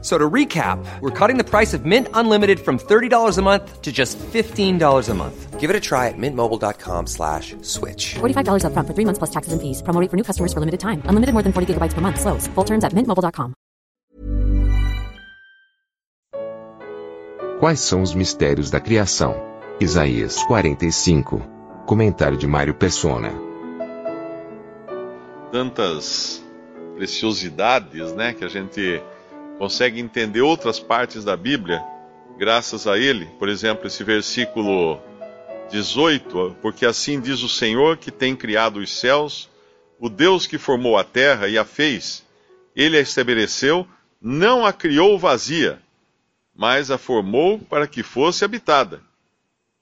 So to recap, we're cutting the price of Mint Unlimited from $30 a month to just $15 a month. Give it a try at mintmobile.com slash switch. $45 upfront for three months plus taxes and fees. Promo rate for new customers for limited time. Unlimited more than 40 gigabytes per month. Slows. Full terms at mintmobile.com. Quais são os mistérios da criação? Isaías 45. Comentário de Mário Persona. Tantas preciosidades, né, que a gente consegue entender outras partes da Bíblia graças a ele. Por exemplo, esse versículo 18: Porque assim diz o Senhor que tem criado os céus, o Deus que formou a terra e a fez, ele a estabeleceu, não a criou vazia, mas a formou para que fosse habitada.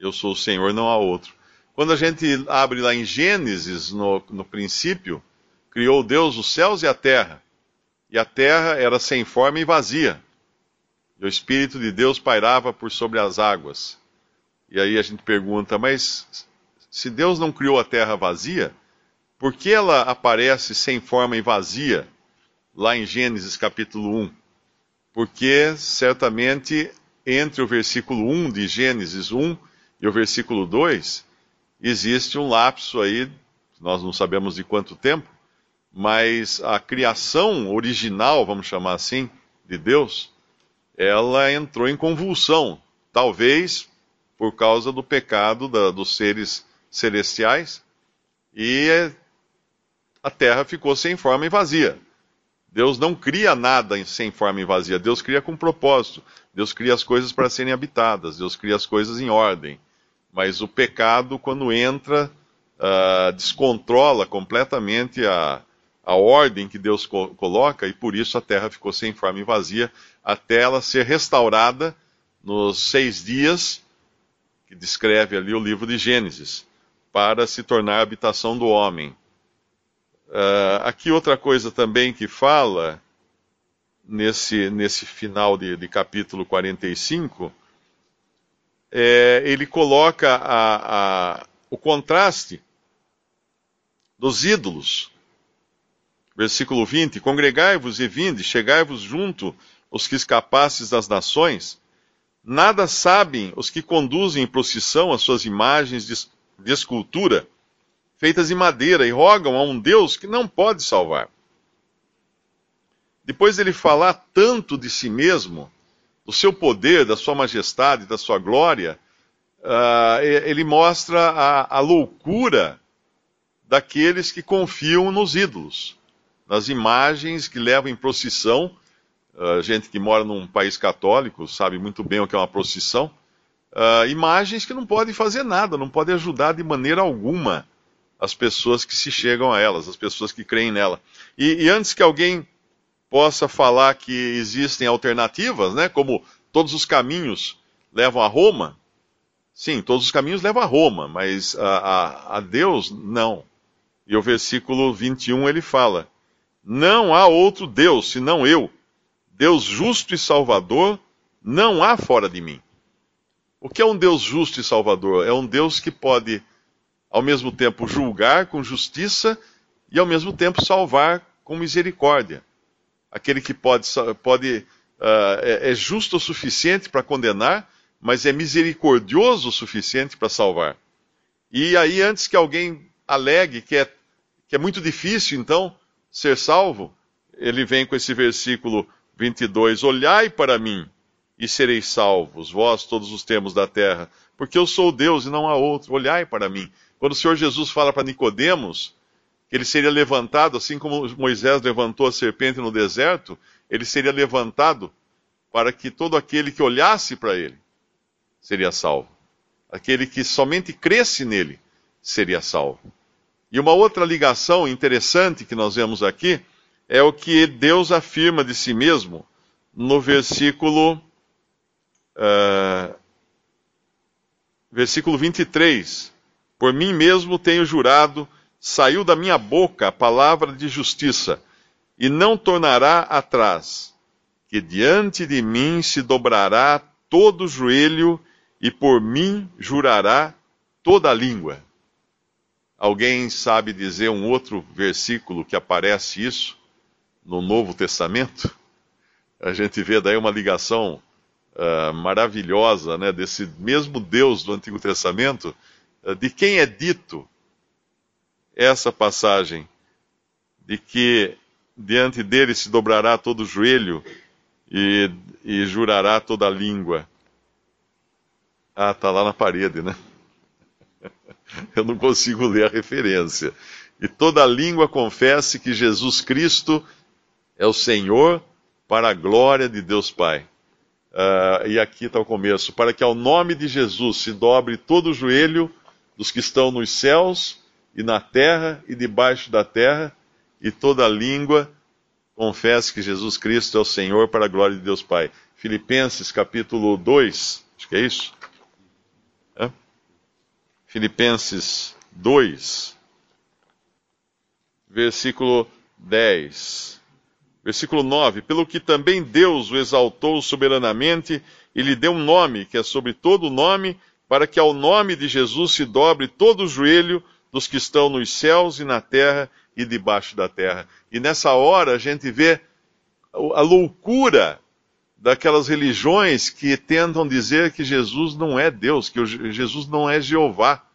Eu sou o Senhor, não há outro. Quando a gente abre lá em Gênesis, no, no princípio, criou Deus os céus e a terra e a terra era sem forma e vazia. E o Espírito de Deus pairava por sobre as águas. E aí a gente pergunta, mas se Deus não criou a terra vazia, por que ela aparece sem forma e vazia lá em Gênesis capítulo 1? Porque certamente entre o versículo 1 de Gênesis 1 e o versículo 2 existe um lapso aí, nós não sabemos de quanto tempo, mas a criação original, vamos chamar assim, de Deus, ela entrou em convulsão, talvez por causa do pecado da, dos seres celestiais, e a terra ficou sem forma e vazia. Deus não cria nada sem forma e vazia, Deus cria com propósito. Deus cria as coisas para serem habitadas, Deus cria as coisas em ordem. Mas o pecado, quando entra, uh, descontrola completamente a, a ordem que Deus co coloca, e por isso a terra ficou sem forma e vazia, até ela ser restaurada nos seis dias, que descreve ali o livro de Gênesis, para se tornar a habitação do homem. Uh, aqui outra coisa também que fala, nesse, nesse final de, de capítulo 45, é, ele coloca a, a, o contraste dos ídolos Versículo 20: Congregai-vos e vinde, chegai-vos junto os que escapastes das nações. Nada sabem os que conduzem em procissão as suas imagens de, de escultura, feitas de madeira, e rogam a um Deus que não pode salvar. Depois dele falar tanto de si mesmo, do seu poder, da sua majestade, da sua glória, uh, ele mostra a, a loucura daqueles que confiam nos ídolos nas imagens que levam em procissão. Uh, gente que mora num país católico sabe muito bem o que é uma procissão. Uh, imagens que não podem fazer nada, não podem ajudar de maneira alguma as pessoas que se chegam a elas, as pessoas que creem nela. E, e antes que alguém possa falar que existem alternativas, né, como todos os caminhos levam a Roma, sim, todos os caminhos levam a Roma, mas a, a, a Deus não. E o versículo 21 ele fala: não há outro Deus senão eu. Deus justo e salvador não há fora de mim. O que é um Deus justo e salvador? É um Deus que pode, ao mesmo tempo, julgar com justiça e, ao mesmo tempo, salvar com misericórdia. Aquele que pode, pode uh, é, é justo o suficiente para condenar, mas é misericordioso o suficiente para salvar. E aí, antes que alguém alegue que é, que é muito difícil, então, ser salvo, ele vem com esse versículo 22: Olhai para mim e sereis salvos, vós todos os termos da terra, porque eu sou Deus e não há outro. Olhai para mim. Quando o Senhor Jesus fala para Nicodemos que ele seria levantado, assim como Moisés levantou a serpente no deserto, ele seria levantado para que todo aquele que olhasse para ele seria salvo. Aquele que somente cresce nele seria salvo. E uma outra ligação interessante que nós vemos aqui é o que Deus afirma de si mesmo no versículo, uh, versículo 23. Por mim mesmo tenho jurado, saiu da minha boca a palavra de justiça. e não tornará atrás, que diante de mim se dobrará todo joelho e por mim jurará toda a língua. Alguém sabe dizer um outro versículo que aparece isso no Novo Testamento? A gente vê daí uma ligação uh, maravilhosa né, desse mesmo Deus do Antigo Testamento, uh, de quem é dito essa passagem, de que diante dele se dobrará todo o joelho e, e jurará toda a língua. Ah, tá lá na parede, né? Eu não consigo ler a referência. E toda língua confesse que Jesus Cristo é o Senhor para a glória de Deus Pai. Uh, e aqui está o começo: para que ao nome de Jesus se dobre todo o joelho dos que estão nos céus e na terra e debaixo da terra, e toda língua confesse que Jesus Cristo é o Senhor para a glória de Deus Pai. Filipenses capítulo 2, acho que é isso. É? Filipenses 2, versículo 10. Versículo 9: Pelo que também Deus o exaltou soberanamente e lhe deu um nome que é sobre todo o nome, para que ao nome de Jesus se dobre todo o joelho dos que estão nos céus e na terra e debaixo da terra. E nessa hora a gente vê a loucura daquelas religiões que tentam dizer que Jesus não é Deus, que Jesus não é Jeová,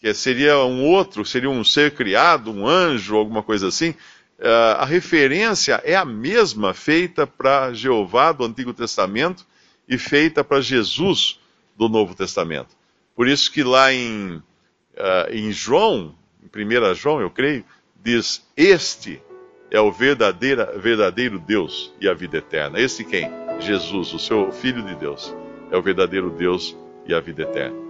que seria um outro, seria um ser criado, um anjo, alguma coisa assim. Uh, a referência é a mesma feita para Jeová do Antigo Testamento e feita para Jesus do Novo Testamento. Por isso que lá em, uh, em João, em 1 João, eu creio, diz: Este é o verdadeiro Deus e a vida eterna. Este quem? Jesus, o seu Filho de Deus, é o verdadeiro Deus e a vida eterna.